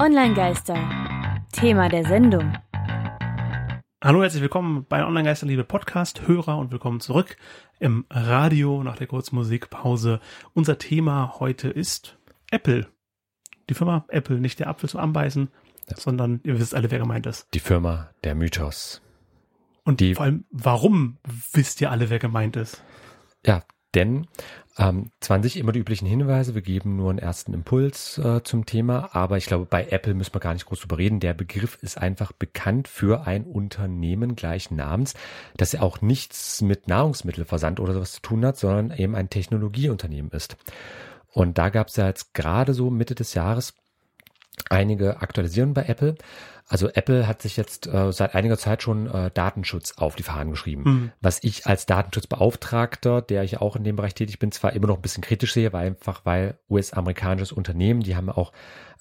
Online-Geister. Thema der Sendung. Hallo, herzlich willkommen bei Online-Geisterliebe Podcast, Hörer und willkommen zurück im Radio nach der kurzen Musikpause. Unser Thema heute ist Apple. Die Firma Apple, nicht der Apfel zum Anbeißen, ja. sondern ihr wisst alle, wer gemeint ist. Die Firma der Mythos. Und die, vor allem, warum wisst ihr alle, wer gemeint ist? Ja, denn ähm, zwar nicht immer die üblichen Hinweise, wir geben nur einen ersten Impuls äh, zum Thema, aber ich glaube, bei Apple müssen wir gar nicht groß drüber reden. Der Begriff ist einfach bekannt für ein Unternehmen gleichen Namens, das ja auch nichts mit Nahrungsmittelversand oder sowas zu tun hat, sondern eben ein Technologieunternehmen ist. Und da gab es ja jetzt gerade so Mitte des Jahres einige Aktualisierungen bei Apple. Also Apple hat sich jetzt äh, seit einiger Zeit schon äh, Datenschutz auf die Fahnen geschrieben. Mhm. Was ich als Datenschutzbeauftragter, der ich auch in dem Bereich tätig bin, zwar immer noch ein bisschen kritisch sehe, weil einfach weil US-amerikanisches Unternehmen, die haben auch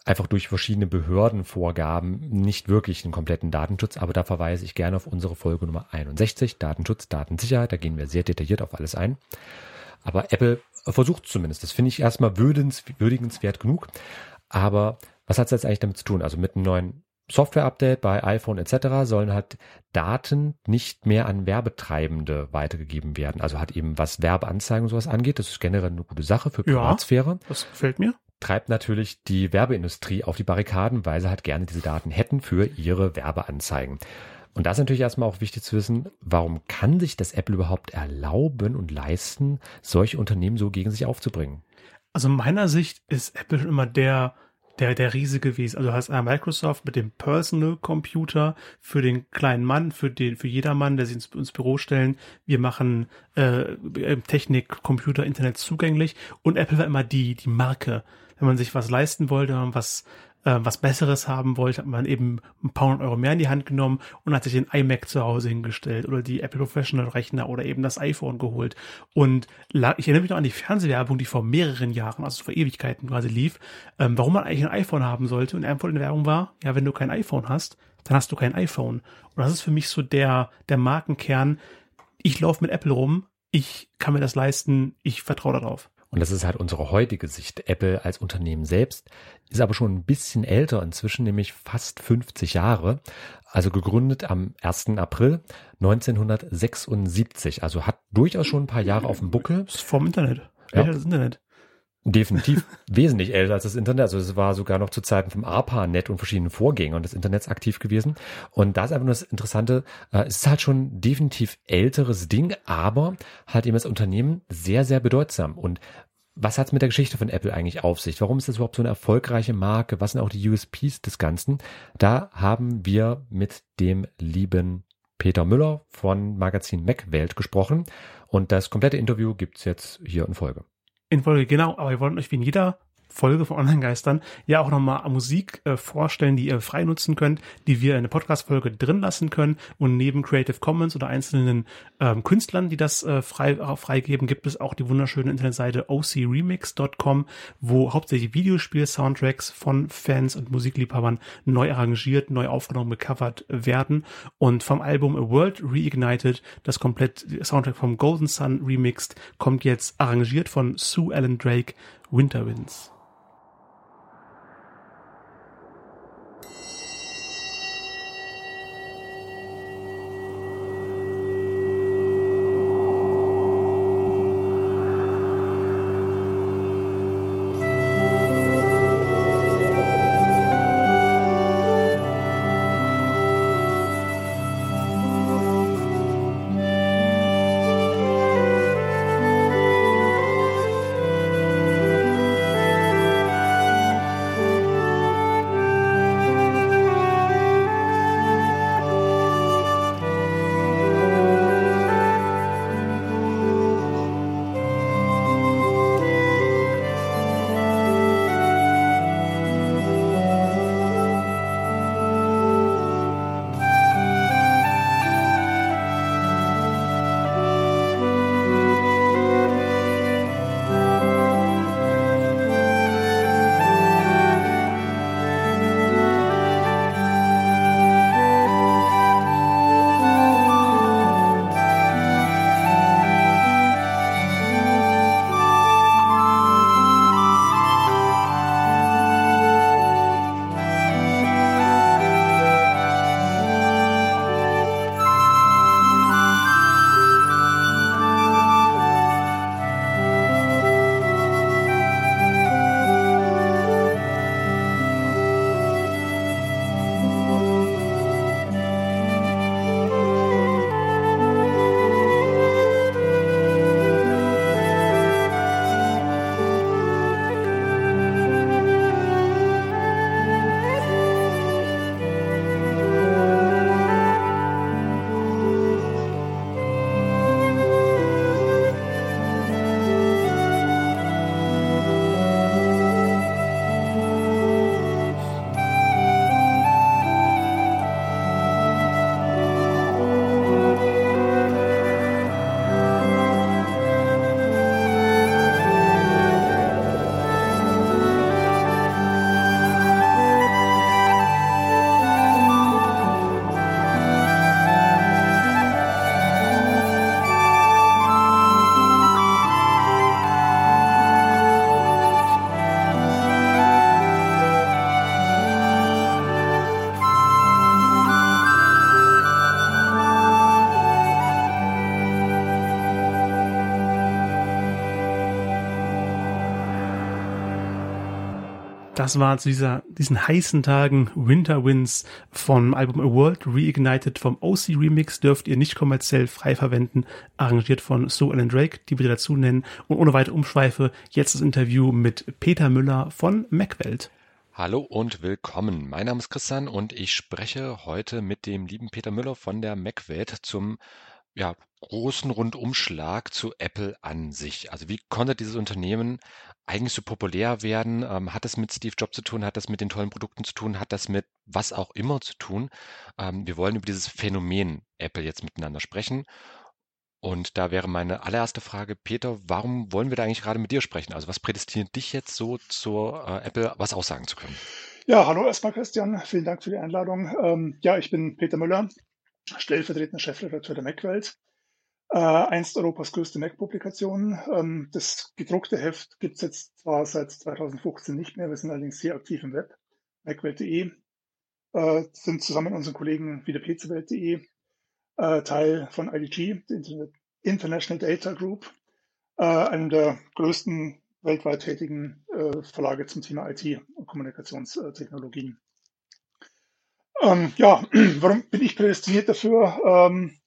einfach durch verschiedene Behördenvorgaben nicht wirklich einen kompletten Datenschutz, aber da verweise ich gerne auf unsere Folge Nummer 61, Datenschutz, Datensicherheit, da gehen wir sehr detailliert auf alles ein. Aber Apple versucht zumindest, das finde ich erstmal würdigenswert genug, aber was hat es jetzt eigentlich damit zu tun? Also mit einem neuen Software-Update bei iPhone etc. sollen halt Daten nicht mehr an Werbetreibende weitergegeben werden. Also hat eben was Werbeanzeigen und sowas angeht, das ist generell eine gute Sache für Privatsphäre. Ja, das gefällt mir. Treibt natürlich die Werbeindustrie auf die Barrikaden, weil sie halt gerne diese Daten hätten für ihre Werbeanzeigen. Und da ist natürlich erstmal auch wichtig zu wissen, warum kann sich das Apple überhaupt erlauben und leisten, solche Unternehmen so gegen sich aufzubringen? Also meiner Sicht ist Apple immer der der, der Riese gewesen. Also du hast Microsoft mit dem Personal Computer für den kleinen Mann, für den, für jedermann, der sich ins, ins Büro stellen. Wir machen äh, Technik, Computer, Internet zugänglich. Und Apple war immer die, die Marke. Wenn man sich was leisten wollte, wenn man was äh, was Besseres haben wollte, hat man eben ein paar hundert Euro mehr in die Hand genommen und hat sich den iMac zu Hause hingestellt oder die Apple Professional Rechner oder eben das iPhone geholt. Und ich erinnere mich noch an die Fernsehwerbung, die vor mehreren Jahren, also vor Ewigkeiten quasi lief, ähm, warum man eigentlich ein iPhone haben sollte. Und eine in der Werbung war, ja, wenn du kein iPhone hast, dann hast du kein iPhone. Und das ist für mich so der, der Markenkern. Ich laufe mit Apple rum, ich kann mir das leisten, ich vertraue darauf. Und das ist halt unsere heutige Sicht. Apple als Unternehmen selbst ist aber schon ein bisschen älter, inzwischen nämlich fast 50 Jahre. Also gegründet am 1. April 1976. Also hat durchaus schon ein paar Jahre auf dem Buckel. Das ist vom Internet. Ja. Das Internet definitiv wesentlich älter als das Internet. Also es war sogar noch zu Zeiten vom ARPANET und verschiedenen Vorgängern des Internets aktiv gewesen. Und da ist einfach nur das Interessante, äh, es ist halt schon definitiv älteres Ding, aber halt eben das Unternehmen sehr, sehr bedeutsam. Und was hat es mit der Geschichte von Apple eigentlich auf sich? Warum ist das überhaupt so eine erfolgreiche Marke? Was sind auch die USPs des Ganzen? Da haben wir mit dem lieben Peter Müller von Magazin Mac Welt gesprochen. Und das komplette Interview gibt's jetzt hier in Folge. In Folge, genau. Aber wir wollen euch wie in jeder Folge von Online-Geistern ja auch nochmal Musik äh, vorstellen, die ihr frei nutzen könnt, die wir in der Podcast-Folge drin lassen können. Und neben Creative Commons oder einzelnen ähm, Künstlern, die das äh, frei äh, freigeben, gibt es auch die wunderschöne Internetseite ocremix.com, wo hauptsächlich Videospiel-Soundtracks von Fans und Musikliebhabern neu arrangiert, neu aufgenommen, gecovert werden. Und vom Album A World Reignited, das komplett Soundtrack vom Golden Sun remixed, kommt jetzt arrangiert von Sue Ellen Drake Winter Winds. Das war zu dieser, diesen heißen Tagen Winter Winds vom Album A World Reignited vom OC Remix dürft ihr nicht kommerziell frei verwenden, arrangiert von Sue Ellen Drake, die wir dazu nennen. Und ohne weitere Umschweife, jetzt das Interview mit Peter Müller von Macwelt. Hallo und willkommen. Mein Name ist Christian und ich spreche heute mit dem lieben Peter Müller von der Macwelt zum ja, großen Rundumschlag zu Apple an sich. Also wie konnte dieses Unternehmen eigentlich so populär werden? Ähm, hat das mit Steve Jobs zu tun? Hat das mit den tollen Produkten zu tun? Hat das mit was auch immer zu tun? Ähm, wir wollen über dieses Phänomen Apple jetzt miteinander sprechen. Und da wäre meine allererste Frage, Peter, warum wollen wir da eigentlich gerade mit dir sprechen? Also was prädestiniert dich jetzt so zur äh, Apple was aussagen zu können? Ja, hallo erstmal Christian, vielen Dank für die Einladung. Ähm, ja, ich bin Peter Müller, stellvertretender Chefredakteur der Macwelt. Äh, einst Europas größte Mac-Publikation. Ähm, das gedruckte Heft gibt es jetzt zwar seit 2015 nicht mehr, wir sind allerdings sehr aktiv im Web. Macwelt.de äh, sind zusammen mit unseren Kollegen wie der PCWelt.de äh, Teil von IDG, der International Data Group, äh, einem der größten weltweit tätigen äh, Verlage zum Thema IT und Kommunikationstechnologien. Ähm, ja, warum bin ich prädestiniert dafür? Ähm,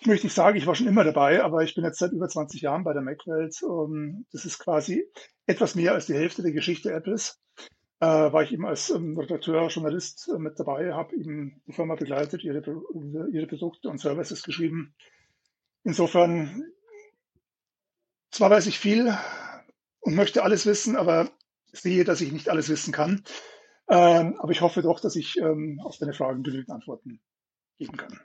ich möchte nicht sagen, ich war schon immer dabei, aber ich bin jetzt seit über 20 Jahren bei der Mac-Welt. Ähm, das ist quasi etwas mehr als die Hälfte der Geschichte Apples. Äh, war ich eben als ähm, Redakteur, Journalist äh, mit dabei, habe eben die Firma begleitet, ihre, ihre Produkte und Services geschrieben. Insofern, zwar weiß ich viel und möchte alles wissen, aber sehe, dass ich nicht alles wissen kann. Ähm, aber ich hoffe doch, dass ich ähm, auf deine Fragen genügend Antworten geben kann.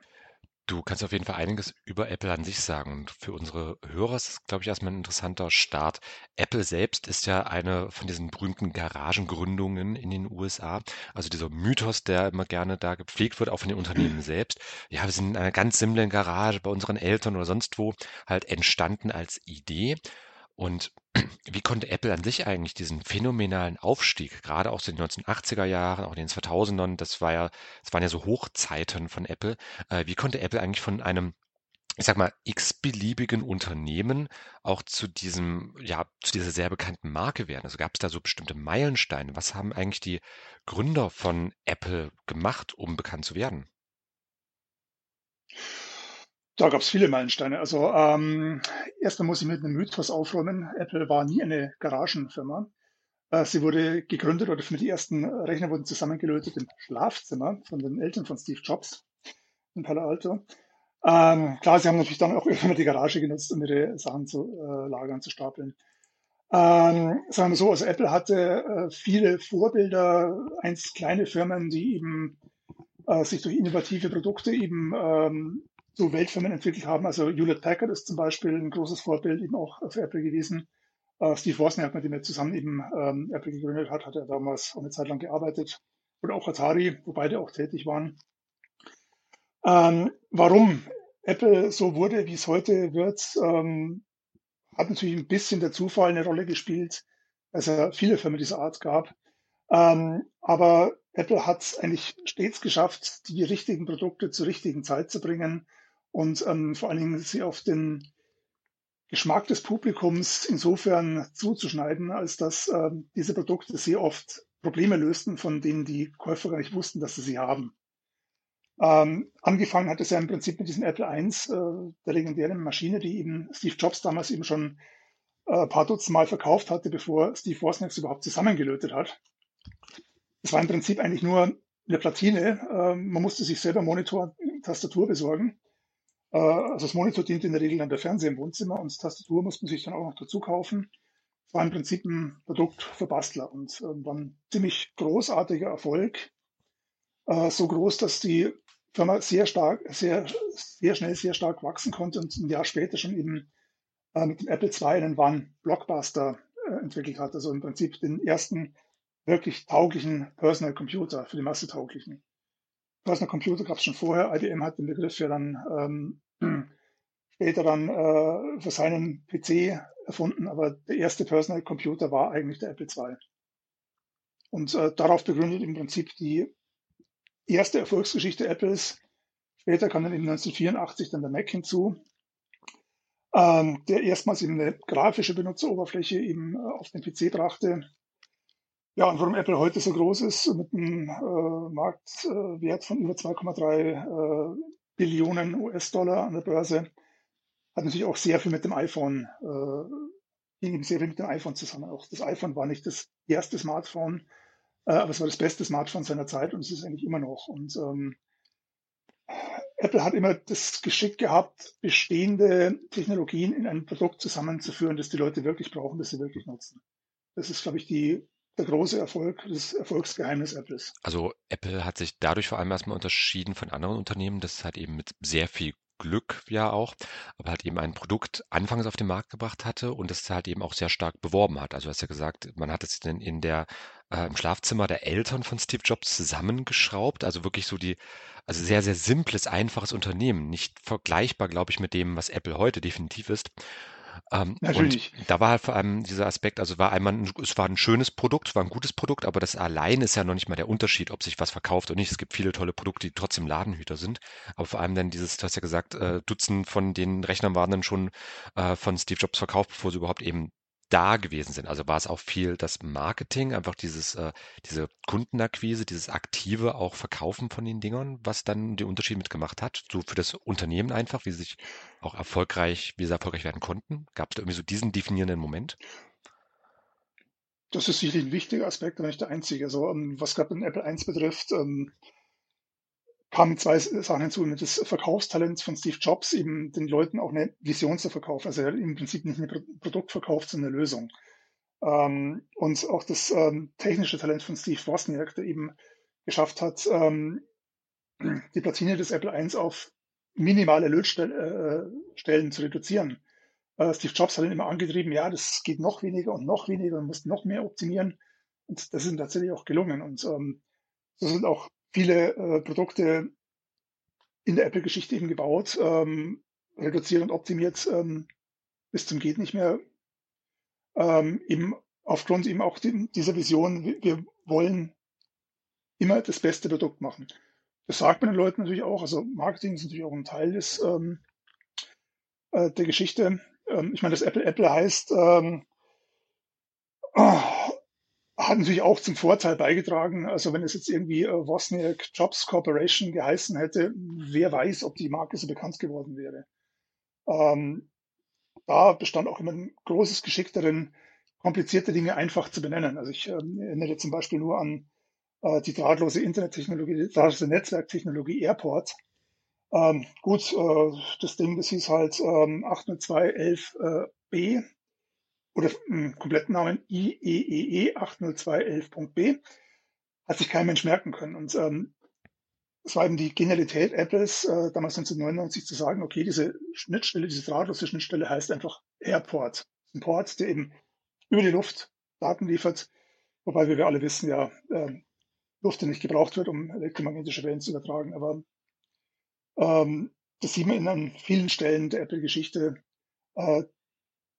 Du kannst auf jeden Fall einiges über Apple an sich sagen. Und für unsere Hörer ist es, glaube ich, erstmal ein interessanter Start. Apple selbst ist ja eine von diesen berühmten Garagengründungen in den USA. Also dieser Mythos, der immer gerne da gepflegt wird, auch von den Unternehmen selbst. Ja, wir sind in einer ganz simplen Garage bei unseren Eltern oder sonst wo halt entstanden als Idee. Und wie konnte Apple an sich eigentlich diesen phänomenalen Aufstieg, gerade auch in den 1980er Jahren, auch in den 2000ern, das war ja, das waren ja so Hochzeiten von Apple, äh, wie konnte Apple eigentlich von einem ich sag mal, x-beliebigen Unternehmen auch zu diesem, ja, zu dieser sehr bekannten Marke werden? Also gab es da so bestimmte Meilensteine? Was haben eigentlich die Gründer von Apple gemacht, um bekannt zu werden? Da gab es viele Meilensteine. Also ähm, erstmal muss ich mit einem Mythos aufräumen. Apple war nie eine Garagenfirma. Äh, sie wurde gegründet oder die ersten Rechner wurden zusammengelötet im Schlafzimmer von den Eltern von Steve Jobs in Palo Alto. Ähm, klar, sie haben natürlich dann auch immer die Garage genutzt, um ihre Sachen zu äh, lagern, zu stapeln. Ähm, sagen wir so, also Apple hatte äh, viele Vorbilder, einst kleine Firmen, die eben äh, sich durch innovative Produkte eben ähm, so Weltfirmen entwickelt haben. Also Hewlett Packard ist zum Beispiel ein großes Vorbild eben auch für Apple gewesen. Uh, Steve Wozniak, mit dem er zusammen eben ähm, Apple gegründet hat, hat er damals eine Zeit lang gearbeitet. Oder auch Atari, wo beide auch tätig waren. Ähm, warum Apple so wurde, wie es heute wird, ähm, hat natürlich ein bisschen der Zufall eine Rolle gespielt, dass es viele Firmen dieser Art gab. Ähm, aber Apple hat es eigentlich stets geschafft, die richtigen Produkte zur richtigen Zeit zu bringen und ähm, vor allen Dingen sie auf den Geschmack des Publikums insofern zuzuschneiden, als dass ähm, diese Produkte sehr oft Probleme lösten, von denen die Käufer gar nicht wussten, dass sie sie haben. Ähm, angefangen hat es ja im Prinzip mit diesem Apple I, äh, der legendären Maschine, die eben Steve Jobs damals eben schon äh, ein paar Dutzend Mal verkauft hatte, bevor Steve Wozniak überhaupt zusammengelötet hat. Es war im Prinzip eigentlich nur eine Platine. Äh, man musste sich selber Monitor, Tastatur besorgen äh, also das Monitor dient in der Regel dann der Fernseher im Wohnzimmer und Tastatur muss man sich dann auch noch dazu kaufen. War im Prinzip ein Produkt für Bastler und äh, war ein ziemlich großartiger Erfolg. Äh, so groß, dass die Firma sehr stark, sehr, sehr schnell, sehr stark wachsen konnte und ein Jahr später schon eben mit dem Apple II einen wahren Blockbuster entwickelt hat. Also im Prinzip den ersten wirklich tauglichen Personal Computer für die Masse tauglichen. Personal Computer gab es schon vorher. IBM hat den Begriff ja dann ähm, später dann äh, für seinen PC erfunden, aber der erste Personal Computer war eigentlich der Apple II. Und äh, darauf begründet im Prinzip die erste Erfolgsgeschichte Apples. Später kam dann eben 1984 dann der Mac hinzu, ähm, der erstmals eben eine grafische Benutzeroberfläche eben äh, auf den PC brachte. Ja, und warum Apple heute so groß ist, mit einem äh, Marktwert von über 2,3 äh, Billionen US-Dollar an der Börse, hat natürlich auch sehr viel mit dem iPhone, äh, ging sehr viel mit dem iPhone zusammen. Auch das iPhone war nicht das erste Smartphone, äh, aber es war das beste Smartphone seiner Zeit und es ist eigentlich immer noch. Und ähm, Apple hat immer das Geschick gehabt, bestehende Technologien in ein Produkt zusammenzuführen, das die Leute wirklich brauchen, das sie wirklich nutzen. Das ist, glaube ich, die, der große Erfolg, das Erfolgsgeheimnis Apples. Also Apple hat sich dadurch vor allem erstmal unterschieden von anderen Unternehmen, dass es halt eben mit sehr viel Glück ja auch, aber halt eben ein Produkt anfangs auf den Markt gebracht hatte und es halt eben auch sehr stark beworben hat. Also du hast ja gesagt, man hat es denn in der äh, im Schlafzimmer der Eltern von Steve Jobs zusammengeschraubt, also wirklich so die also sehr sehr simples, einfaches Unternehmen, nicht vergleichbar, glaube ich, mit dem, was Apple heute definitiv ist. Ähm, Natürlich. Und da war halt vor allem dieser Aspekt, also war einmal, es war ein schönes Produkt, es war ein gutes Produkt, aber das allein ist ja noch nicht mal der Unterschied, ob sich was verkauft oder nicht. Es gibt viele tolle Produkte, die trotzdem Ladenhüter sind. Aber vor allem dann dieses, du hast ja gesagt, äh, Dutzend von den Rechnern waren dann schon äh, von Steve Jobs verkauft, bevor sie überhaupt eben da gewesen sind. Also war es auch viel das Marketing, einfach dieses, äh, diese Kundenakquise, dieses aktive auch Verkaufen von den Dingern, was dann den Unterschied mitgemacht hat, so für das Unternehmen einfach, wie sie sich auch erfolgreich, wie sie erfolgreich werden konnten. Gab es da irgendwie so diesen definierenden Moment? Das ist sicherlich ein wichtiger Aspekt, aber nicht der einzige. Also, um, was gerade den Apple 1 betrifft, ähm, kamen zwei Sachen hinzu. Das Verkaufstalent von Steve Jobs, eben den Leuten auch eine Vision zu verkaufen. Also er hat im Prinzip nicht ein Produkt verkauft, sondern eine Lösung. Ähm, und auch das ähm, technische Talent von Steve Wozniak, der eben geschafft hat, ähm, die Platine des Apple I auf minimale Lötstellen äh, zu reduzieren. Äh, Steve Jobs hat ihn immer angetrieben, ja, das geht noch weniger und noch weniger und muss noch mehr optimieren. Und das ist ihm tatsächlich auch gelungen. Und ähm, so sind auch viele äh, Produkte in der Apple-Geschichte eben gebaut, ähm, reduziert und optimiert ähm, bis zum geht nicht mehr. Ähm, eben aufgrund eben auch die, dieser Vision, wir wollen immer das beste Produkt machen. Das sagt man den Leuten natürlich auch. Also Marketing ist natürlich auch ein Teil des ähm, äh, der Geschichte. Ähm, ich meine, das Apple Apple heißt, ähm, hat natürlich auch zum Vorteil beigetragen. Also wenn es jetzt irgendwie äh, Wozniak Jobs Corporation geheißen hätte, wer weiß, ob die Marke so bekannt geworden wäre. Ähm, da bestand auch immer ein großes Geschick darin, komplizierte Dinge einfach zu benennen. Also ich ähm, erinnere zum Beispiel nur an äh, die drahtlose Internettechnologie, die drahtlose Netzwerktechnologie Airport. Ähm, gut, äh, das Ding, das hieß halt ähm, 802.11b oder im kompletten Namen IEEE 802.11.b, hat sich kein Mensch merken können. Und ähm, es war eben die Genialität Apples, äh, damals 1999 zu sagen, okay, diese Schnittstelle, diese drahtlose Schnittstelle heißt einfach Airport. Ein Port, der eben über die Luft Daten liefert, wobei wir alle wissen, ja, äh, Luft, die nicht gebraucht wird, um elektromagnetische Wellen zu übertragen. Aber ähm, das sieht man in an vielen Stellen der Apple-Geschichte, äh,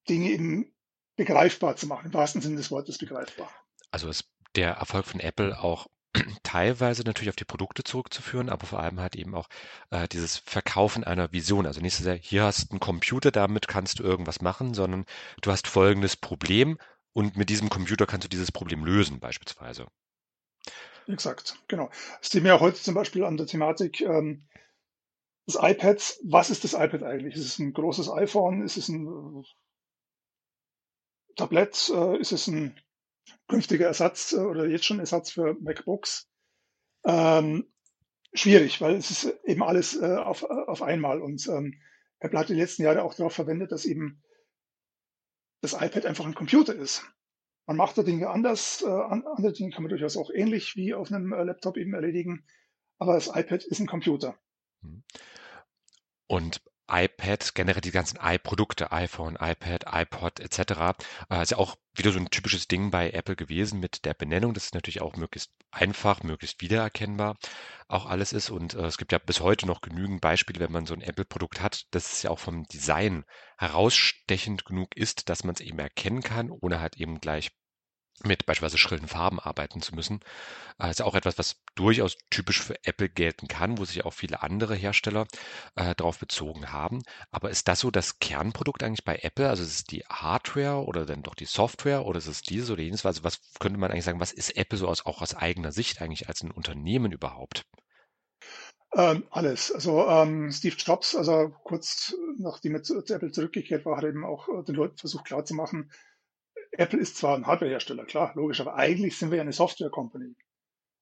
Dinge eben begreifbar zu machen, im wahrsten Sinne des Wortes begreifbar. Also ist der Erfolg von Apple auch teilweise natürlich auf die Produkte zurückzuführen, aber vor allem halt eben auch äh, dieses Verkaufen einer Vision. Also nicht so sehr, hier hast du einen Computer, damit kannst du irgendwas machen, sondern du hast folgendes Problem und mit diesem Computer kannst du dieses Problem lösen, beispielsweise. Exakt, genau. Das sehen wir ja heute zum Beispiel an der Thematik ähm, des iPads. Was ist das iPad eigentlich? Ist es ein großes iPhone? Ist es ein Tablett äh, ist es ein künftiger Ersatz äh, oder jetzt schon Ersatz für MacBooks. Ähm, schwierig, weil es ist eben alles äh, auf, auf einmal. Und ähm, Apple hat die letzten Jahre auch darauf verwendet, dass eben das iPad einfach ein Computer ist. Man macht da Dinge anders, äh, andere Dinge kann man durchaus auch ähnlich wie auf einem äh, Laptop eben erledigen, aber das iPad ist ein Computer. Mhm. Und iPad, generell die ganzen i-Produkte, iPhone, iPad, iPod etc. Äh, ist ja auch wieder so ein typisches Ding bei Apple gewesen mit der Benennung, dass es natürlich auch möglichst einfach, möglichst wiedererkennbar auch alles ist. Und äh, es gibt ja bis heute noch genügend Beispiele, wenn man so ein Apple-Produkt hat, dass es ja auch vom Design herausstechend genug ist, dass man es eben erkennen kann, ohne halt eben gleich mit beispielsweise schrillen Farben arbeiten zu müssen. Das äh, ist ja auch etwas, was durchaus typisch für Apple gelten kann, wo sich auch viele andere Hersteller äh, darauf bezogen haben. Aber ist das so das Kernprodukt eigentlich bei Apple? Also ist es die Hardware oder dann doch die Software oder ist es dieses oder jenes? Also was könnte man eigentlich sagen, was ist Apple so aus, auch aus eigener Sicht eigentlich als ein Unternehmen überhaupt? Ähm, alles. Also ähm, Steve Jobs, also kurz nachdem er zu, zu Apple zurückgekehrt war, hat eben auch äh, den Leuten versucht klarzumachen, Apple ist zwar ein Hardwarehersteller, klar, logisch, aber eigentlich sind wir ja eine Software-Company.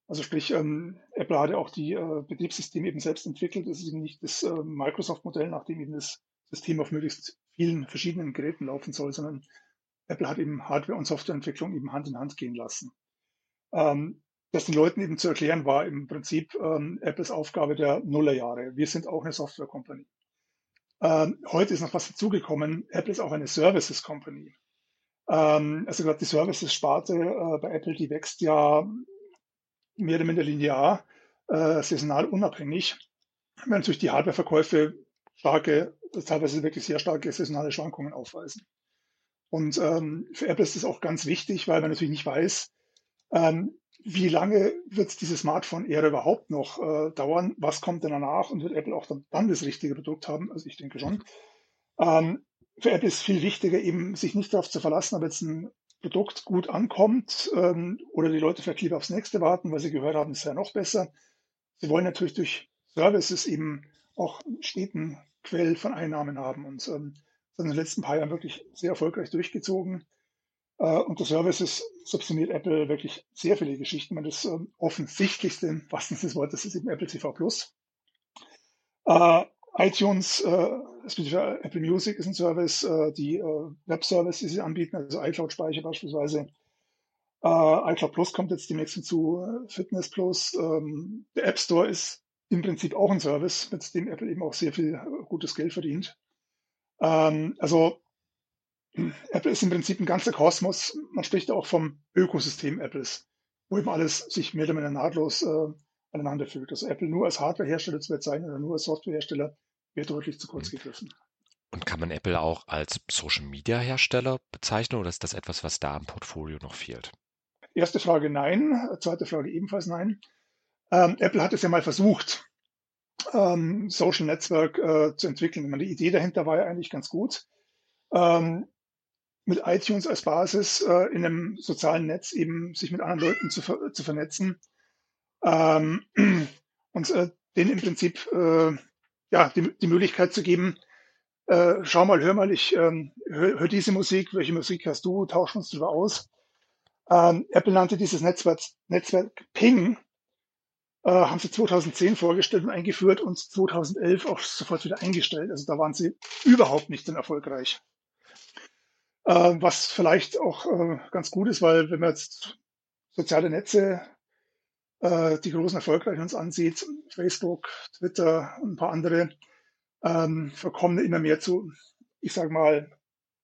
Also sprich, ähm, Apple hat ja auch die äh, Betriebssysteme eben selbst entwickelt. Es ist eben nicht das äh, Microsoft-Modell, nachdem eben das System auf möglichst vielen verschiedenen Geräten laufen soll, sondern Apple hat eben Hardware- und Softwareentwicklung eben Hand in Hand gehen lassen. Ähm, das den Leuten eben zu erklären, war im Prinzip ähm, Apples Aufgabe der Nullerjahre. Wir sind auch eine Software-Company. Ähm, heute ist noch was dazugekommen. Apple ist auch eine Services-Company. Ähm, also gerade die Services-Sparte äh, bei Apple, die wächst ja mehr oder minder linear, äh, saisonal unabhängig. Wenn natürlich die Hardwareverkäufe starke, teilweise wirklich sehr starke saisonale Schwankungen aufweisen. Und ähm, für Apple ist das auch ganz wichtig, weil man natürlich nicht weiß, ähm, wie lange wird diese Smartphone-Ära überhaupt noch äh, dauern? Was kommt denn danach und wird Apple auch dann, dann das richtige Produkt haben? Also ich denke schon. Ähm, für Apple ist viel wichtiger, eben sich nicht darauf zu verlassen, ob jetzt ein Produkt gut ankommt ähm, oder die Leute vielleicht lieber aufs nächste warten, weil sie gehört haben, ist ja noch besser. Sie wollen natürlich durch Services eben auch steten Quell von Einnahmen haben und ähm, das in den letzten paar Jahren wirklich sehr erfolgreich durchgezogen. Äh, unter Services subsumiert Apple wirklich sehr viele Geschichten. Man das ähm, offensichtlichste, was des Wortes, ist eben Apple TV Plus. Äh, iTunes, äh, Apple Music ist ein Service, äh, die äh, Web-Service, die sie anbieten, also iCloud-Speicher beispielsweise. Äh, iCloud Plus kommt jetzt demnächst hinzu, äh, Fitness Plus. Ähm, der App Store ist im Prinzip auch ein Service, mit dem Apple eben auch sehr viel äh, gutes Geld verdient. Ähm, also Apple ist im Prinzip ein ganzer Kosmos. Man spricht auch vom Ökosystem Apples, wo eben alles sich mehr oder weniger nahtlos äh, aneinander fügt. Also Apple nur als Hardwarehersteller zu bezeichnen oder nur als Softwarehersteller wäre deutlich zu kurz gegriffen. Und kann man Apple auch als Social Media Hersteller bezeichnen oder ist das etwas, was da im Portfolio noch fehlt? Erste Frage nein, zweite Frage ebenfalls nein. Ähm, Apple hat es ja mal versucht, ähm, Social Network äh, zu entwickeln. Meine, die Idee dahinter war ja eigentlich ganz gut. Ähm, mit iTunes als Basis äh, in einem sozialen Netz eben sich mit anderen Leuten zu, ver zu vernetzen ähm, und äh, denen im Prinzip äh, ja, die, die Möglichkeit zu geben, äh, schau mal, hör mal, ich ähm, hör, hör diese Musik, welche Musik hast du, tauschen uns darüber aus. Ähm, Apple nannte dieses Netzwerk, Netzwerk Ping, äh, haben sie 2010 vorgestellt und eingeführt und 2011 auch sofort wieder eingestellt. Also da waren sie überhaupt nicht dann erfolgreich. Äh, was vielleicht auch äh, ganz gut ist, weil wenn man jetzt soziale Netze äh, die großen erfolgreichen uns ansieht, Facebook, Twitter und ein paar andere, ähm, verkommen immer mehr zu, ich sage mal,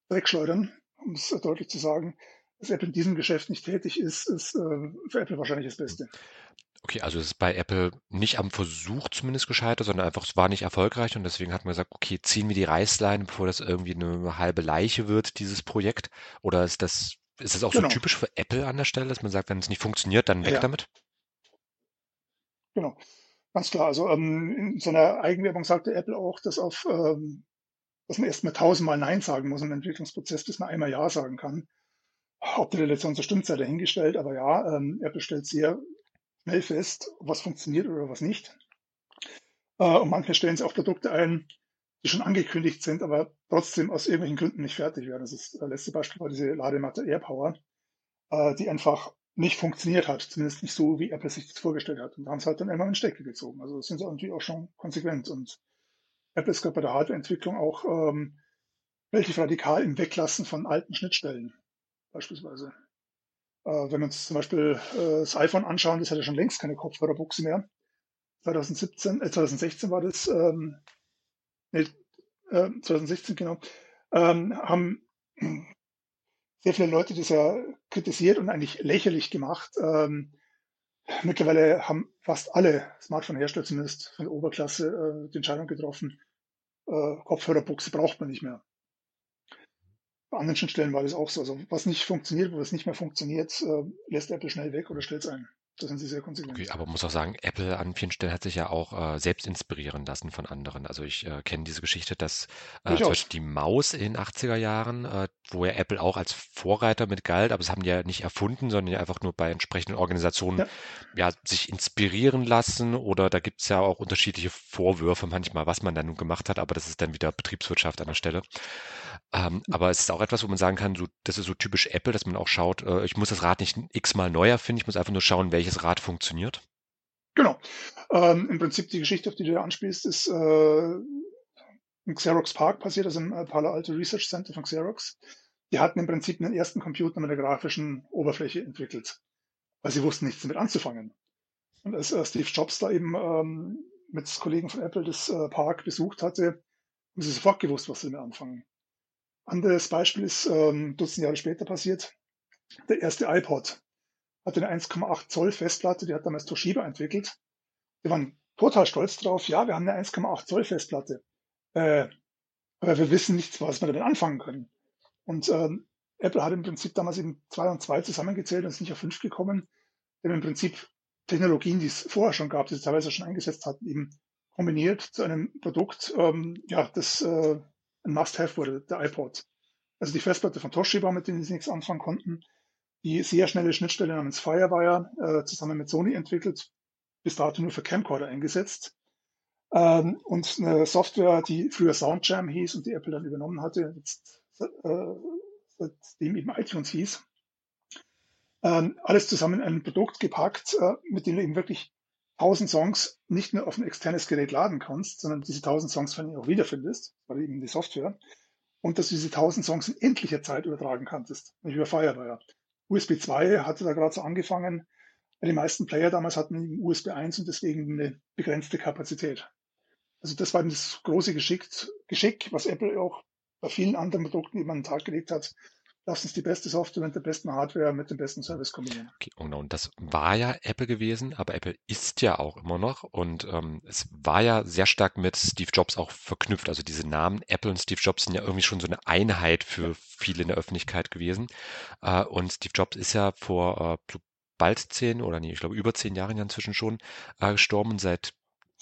Dreckschleudern, um es deutlich zu sagen. Dass Apple in diesem Geschäft nicht tätig ist, ist äh, für Apple wahrscheinlich das Beste. Okay, also es ist bei Apple nicht am Versuch zumindest gescheitert, sondern einfach, es war nicht erfolgreich und deswegen hat man gesagt, okay, ziehen wir die Reißleine, bevor das irgendwie eine halbe Leiche wird, dieses Projekt. Oder ist das, ist das auch genau. so typisch für Apple an der Stelle, dass man sagt, wenn es nicht funktioniert, dann weg ja. damit? Genau, ganz klar. Also ähm, in seiner Eigenwerbung sagte Apple auch, dass auf ähm, dass man erstmal tausendmal Nein sagen muss im Entwicklungsprozess, bis man einmal Ja sagen kann. Ob die Relation so stimmt, sei dahingestellt, aber ja, ähm, Apple stellt sehr schnell fest, was funktioniert oder was nicht. Äh, und manchmal stellen sie auch Produkte ein, die schon angekündigt sind, aber trotzdem aus irgendwelchen Gründen nicht fertig werden. Das ist das letzte Beispiel war diese Ladematte AirPower, äh, die einfach nicht funktioniert hat, zumindest nicht so, wie Apple sich das vorgestellt hat. Und da haben sie halt dann immer einen Stecker gezogen. Also das sind sie natürlich auch schon konsequent. Und Apple ist gerade bei der Hardwareentwicklung auch ähm, relativ radikal im Weglassen von alten Schnittstellen, beispielsweise. Äh, wenn wir uns zum Beispiel äh, das iPhone anschauen, das hat ja schon längst keine Kopfhörerbuchse mehr. 2017, äh, 2016 war das, ähm, nee, äh, 2016 genau, ähm, haben sehr viele Leute das ja kritisiert und eigentlich lächerlich gemacht. Ähm, mittlerweile haben fast alle Smartphone-Hersteller zumindest von der Oberklasse äh, die Entscheidung getroffen, äh, Kopfhörerbuchse braucht man nicht mehr. bei anderen Schnittstellen war das auch so. Also was nicht funktioniert, wo es nicht mehr funktioniert, äh, lässt Apple schnell weg oder stellt es ein. Da sind sie sehr konsequent. Okay, aber muss auch sagen, Apple an vielen Stellen hat sich ja auch äh, selbst inspirieren lassen von anderen. Also ich äh, kenne diese Geschichte, dass äh, zum Beispiel die Maus in den 80er Jahren, äh, wo ja Apple auch als Vorreiter mit galt, aber es haben die ja nicht erfunden, sondern ja einfach nur bei entsprechenden Organisationen ja. ja sich inspirieren lassen oder da gibt es ja auch unterschiedliche Vorwürfe manchmal, was man da nun gemacht hat, aber das ist dann wieder Betriebswirtschaft an der Stelle. Ähm, aber es ist auch etwas, wo man sagen kann, so, das ist so typisch Apple, dass man auch schaut, äh, ich muss das Rad nicht x-mal neu erfinden, ich muss einfach nur schauen, welches welches Rad funktioniert? Genau. Ähm, Im Prinzip die Geschichte, auf die du da anspielst, ist äh, im Xerox Park passiert, also im Palo Alto Research Center von Xerox. Die hatten im Prinzip einen ersten Computer mit einer grafischen Oberfläche entwickelt, weil sie wussten nichts damit anzufangen. Und als äh, Steve Jobs da eben ähm, mit Kollegen von Apple das äh, Park besucht hatte, haben sie sofort gewusst, was sie damit anfangen. Anderes Beispiel ist ähm, Dutzend Jahre später passiert. Der erste iPod hat eine 1,8 Zoll Festplatte, die hat damals Toshiba entwickelt. Wir waren total stolz drauf. Ja, wir haben eine 1,8 Zoll Festplatte. Äh, aber wir wissen nichts, was wir damit anfangen können. Und ähm, Apple hat im Prinzip damals eben zwei und zwei zusammengezählt und ist nicht auf fünf gekommen. Denn im Prinzip Technologien, die es vorher schon gab, die sie teilweise schon eingesetzt hatten, eben kombiniert zu einem Produkt, ähm, ja, das äh, ein Must-Have wurde, der iPod. Also die Festplatte von Toshiba, mit denen sie nichts anfangen konnten, die sehr schnelle Schnittstelle namens Firewire äh, zusammen mit Sony entwickelt, bis dato nur für Camcorder eingesetzt. Ähm, und eine Software, die früher Soundjam hieß und die Apple dann übernommen hatte, jetzt, äh, seitdem eben iTunes hieß. Ähm, alles zusammen in ein Produkt gepackt, äh, mit dem du eben wirklich tausend Songs nicht nur auf ein externes Gerät laden kannst, sondern diese tausend Songs von auch wiederfindest, weil eben die Software, und dass du diese tausend Songs in endlicher Zeit übertragen kanntest, nicht über Firewire. USB 2 hatte da gerade so angefangen. Die meisten Player damals hatten USB 1 und deswegen eine begrenzte Kapazität. Also das war das große Geschick, Geschick, was Apple auch bei vielen anderen Produkten eben an den Tag gelegt hat, lass uns die beste Software mit der besten Hardware mit dem besten Service kombinieren. Okay, und, und das war ja Apple gewesen, aber Apple ist ja auch immer noch und ähm, es war ja sehr stark mit Steve Jobs auch verknüpft. Also diese Namen Apple und Steve Jobs sind ja irgendwie schon so eine Einheit für viele in der Öffentlichkeit gewesen. Äh, und Steve Jobs ist ja vor äh, bald zehn oder nee, ich glaube über zehn Jahren ja inzwischen schon äh, gestorben. Seit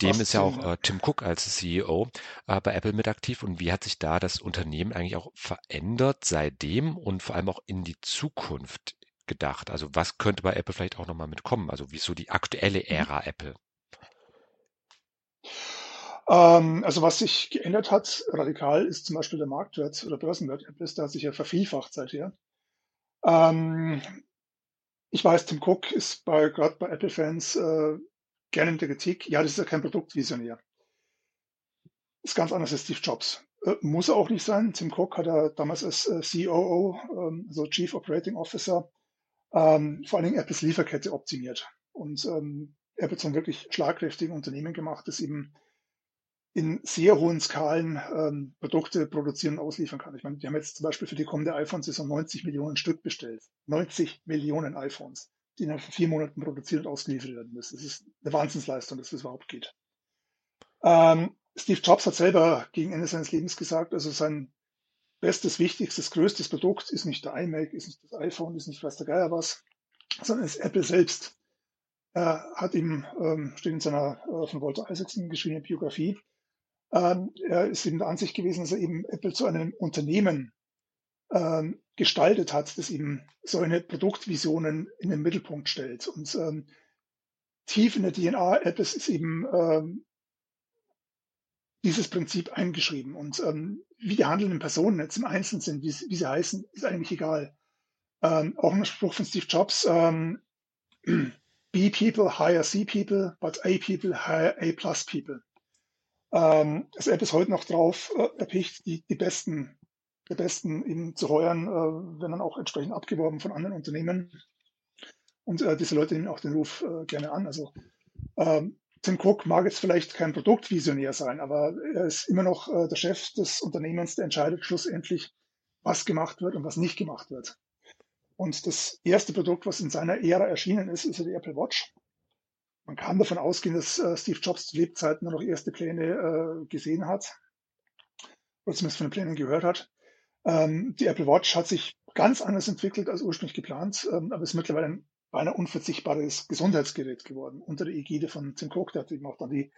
dem ist ja auch äh, Tim Cook als CEO äh, bei Apple mit aktiv. Und wie hat sich da das Unternehmen eigentlich auch verändert seitdem und vor allem auch in die Zukunft gedacht? Also was könnte bei Apple vielleicht auch nochmal mitkommen? Also wieso die aktuelle mhm. Ära Apple? Ähm, also was sich geändert hat, radikal, ist zum Beispiel der Marktwert oder Börsenwert Apples, der hat sich ja vervielfacht seither. Ähm, ich weiß, Tim Cook ist bei, gerade bei Apple-Fans äh, gerne in der Kritik, ja, das ist ja kein Produktvisionär. Ist ganz anders als Steve Jobs. Äh, muss er auch nicht sein. Tim Cook hat er damals als äh, COO, ähm, also Chief Operating Officer, ähm, vor allen Dingen Apples Lieferkette optimiert und ähm, Apple zum wirklich schlagkräftigen Unternehmen gemacht, das eben in sehr hohen Skalen ähm, Produkte produzieren und ausliefern kann. Ich meine, die haben jetzt zum Beispiel für die kommende iPhone-Saison 90 Millionen Stück bestellt. 90 Millionen iPhones innerhalb von vier Monaten produziert und ausgeliefert werden müssen. Das ist eine Wahnsinnsleistung, dass das überhaupt geht. Ähm, Steve Jobs hat selber gegen Ende seines Lebens gesagt, also sein bestes, wichtigstes, größtes Produkt ist nicht der iMac, ist nicht das iPhone, ist nicht weiß der Geier was, sondern ist Apple selbst. Er hat ihm, ähm, steht in seiner äh, von Walter Isaacson geschriebenen Biografie, ähm, er ist eben der Ansicht gewesen, dass er eben Apple zu einem Unternehmen ähm, gestaltet hat, das eben so eine Produktvisionen in den Mittelpunkt stellt. Und ähm, tief in der DNA Apples ist eben ähm, dieses Prinzip eingeschrieben. Und ähm, wie die handelnden Personen jetzt im Einzelnen sind, wie, wie sie heißen, ist eigentlich egal. Ähm, auch ein Spruch von Steve Jobs, ähm, B people hire C people, but A people hire A plus people. Ähm, das App ist heute noch drauf äh, erpicht, die, die besten der Besten eben zu heuern, äh, werden dann auch entsprechend abgeworben von anderen Unternehmen. Und äh, diese Leute nehmen auch den Ruf äh, gerne an. Also ähm, Tim Cook mag jetzt vielleicht kein Produktvisionär sein, aber er ist immer noch äh, der Chef des Unternehmens, der entscheidet schlussendlich, was gemacht wird und was nicht gemacht wird. Und das erste Produkt, was in seiner Ära erschienen ist, ist die Apple Watch. Man kann davon ausgehen, dass äh, Steve Jobs zu Lebzeiten nur noch erste Pläne äh, gesehen hat, oder zumindest von den Plänen gehört hat. Ähm, die Apple Watch hat sich ganz anders entwickelt als ursprünglich geplant, ähm, aber ist mittlerweile ein beinahe unverzichtbares Gesundheitsgerät geworden unter der Ägide von Tim Cook. Der hat eben auch dann die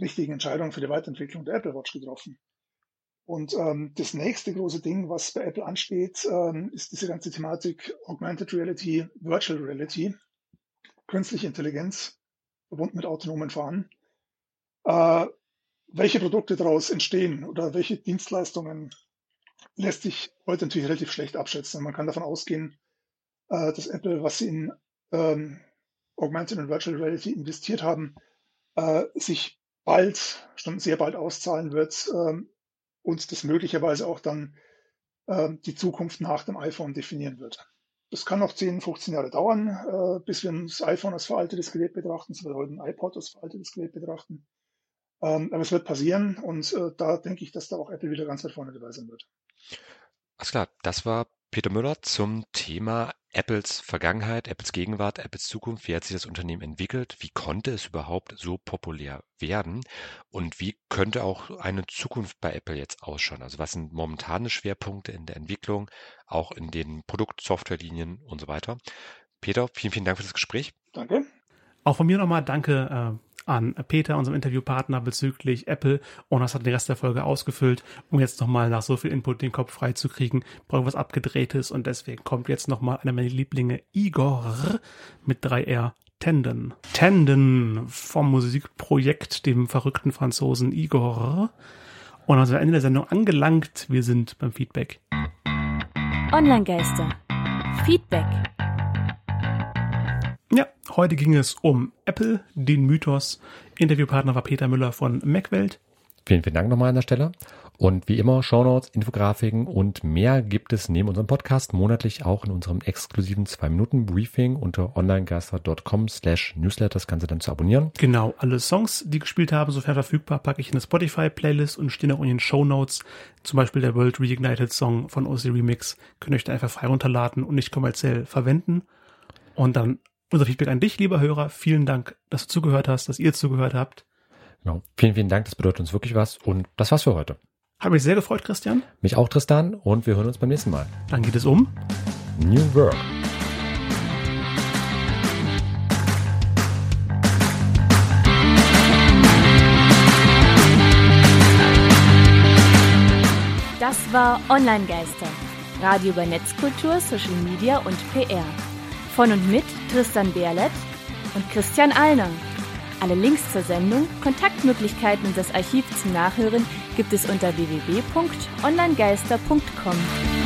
richtigen Entscheidungen für die Weiterentwicklung der Apple Watch getroffen. Und ähm, das nächste große Ding, was bei Apple ansteht, ähm, ist diese ganze Thematik Augmented Reality, Virtual Reality, künstliche Intelligenz, verbunden mit autonomen Fahren. Äh, welche Produkte daraus entstehen oder welche Dienstleistungen lässt sich heute natürlich relativ schlecht abschätzen. Man kann davon ausgehen, äh, dass Apple, was sie in ähm, Augmented und Virtual Reality investiert haben, äh, sich bald, schon sehr bald auszahlen wird ähm, und das möglicherweise auch dann ähm, die Zukunft nach dem iPhone definieren wird. Das kann noch 10, 15 Jahre dauern, äh, bis wir das iPhone als veraltetes Gerät betrachten, so wir heute ein iPod als veraltetes Gerät betrachten. Ähm, aber es wird passieren und äh, da denke ich, dass da auch Apple wieder ganz weit vorne dabei sein wird. Alles klar, das war Peter Müller zum Thema Apples Vergangenheit, Apples Gegenwart, Apples Zukunft. Wie hat sich das Unternehmen entwickelt? Wie konnte es überhaupt so populär werden? Und wie könnte auch eine Zukunft bei Apple jetzt ausschauen? Also was sind momentane Schwerpunkte in der Entwicklung, auch in den Produkt-Softwarelinien und so weiter? Peter, vielen, vielen Dank für das Gespräch. Danke. Auch von mir nochmal danke äh, an Peter, unserem Interviewpartner bezüglich Apple. Und das hat den Rest der Folge ausgefüllt, um jetzt nochmal nach so viel Input den Kopf frei zu kriegen. Brauche was abgedrehtes und deswegen kommt jetzt nochmal einer meiner Lieblinge, Igor, mit 3R. Tenden. Tenden vom Musikprojekt, dem verrückten Franzosen Igor. Und also am Ende der Sendung angelangt. Wir sind beim Feedback. Online-Geister. Feedback. Ja, heute ging es um Apple, den Mythos. Interviewpartner war Peter Müller von Macwelt. Vielen, vielen Dank nochmal an der Stelle. Und wie immer, Shownotes, Infografiken und mehr gibt es neben unserem Podcast monatlich auch in unserem exklusiven 2-Minuten-Briefing unter onlinegeister.com slash newsletter. Das Ganze dann zu abonnieren. Genau, alle Songs, die gespielt haben, sofern verfügbar, packe ich in eine Spotify-Playlist und stehen auch in den Shownotes. Zum Beispiel der World Reignited Song von OC Remix. Könnt ihr euch da einfach frei runterladen und nicht kommerziell verwenden. Und dann unser Feedback an dich, lieber Hörer. Vielen Dank, dass du zugehört hast, dass ihr zugehört habt. Genau. Vielen, vielen Dank. Das bedeutet uns wirklich was. Und das war's für heute. Hat mich sehr gefreut, Christian. Mich auch, Tristan. Und wir hören uns beim nächsten Mal. Dann geht es um New Work. Das war Online-Geister. Radio über Netzkultur, Social Media und PR. Von und mit Tristan Berlet und Christian Allner. Alle Links zur Sendung, Kontaktmöglichkeiten und das Archiv zum Nachhören gibt es unter www.onlinegeister.com.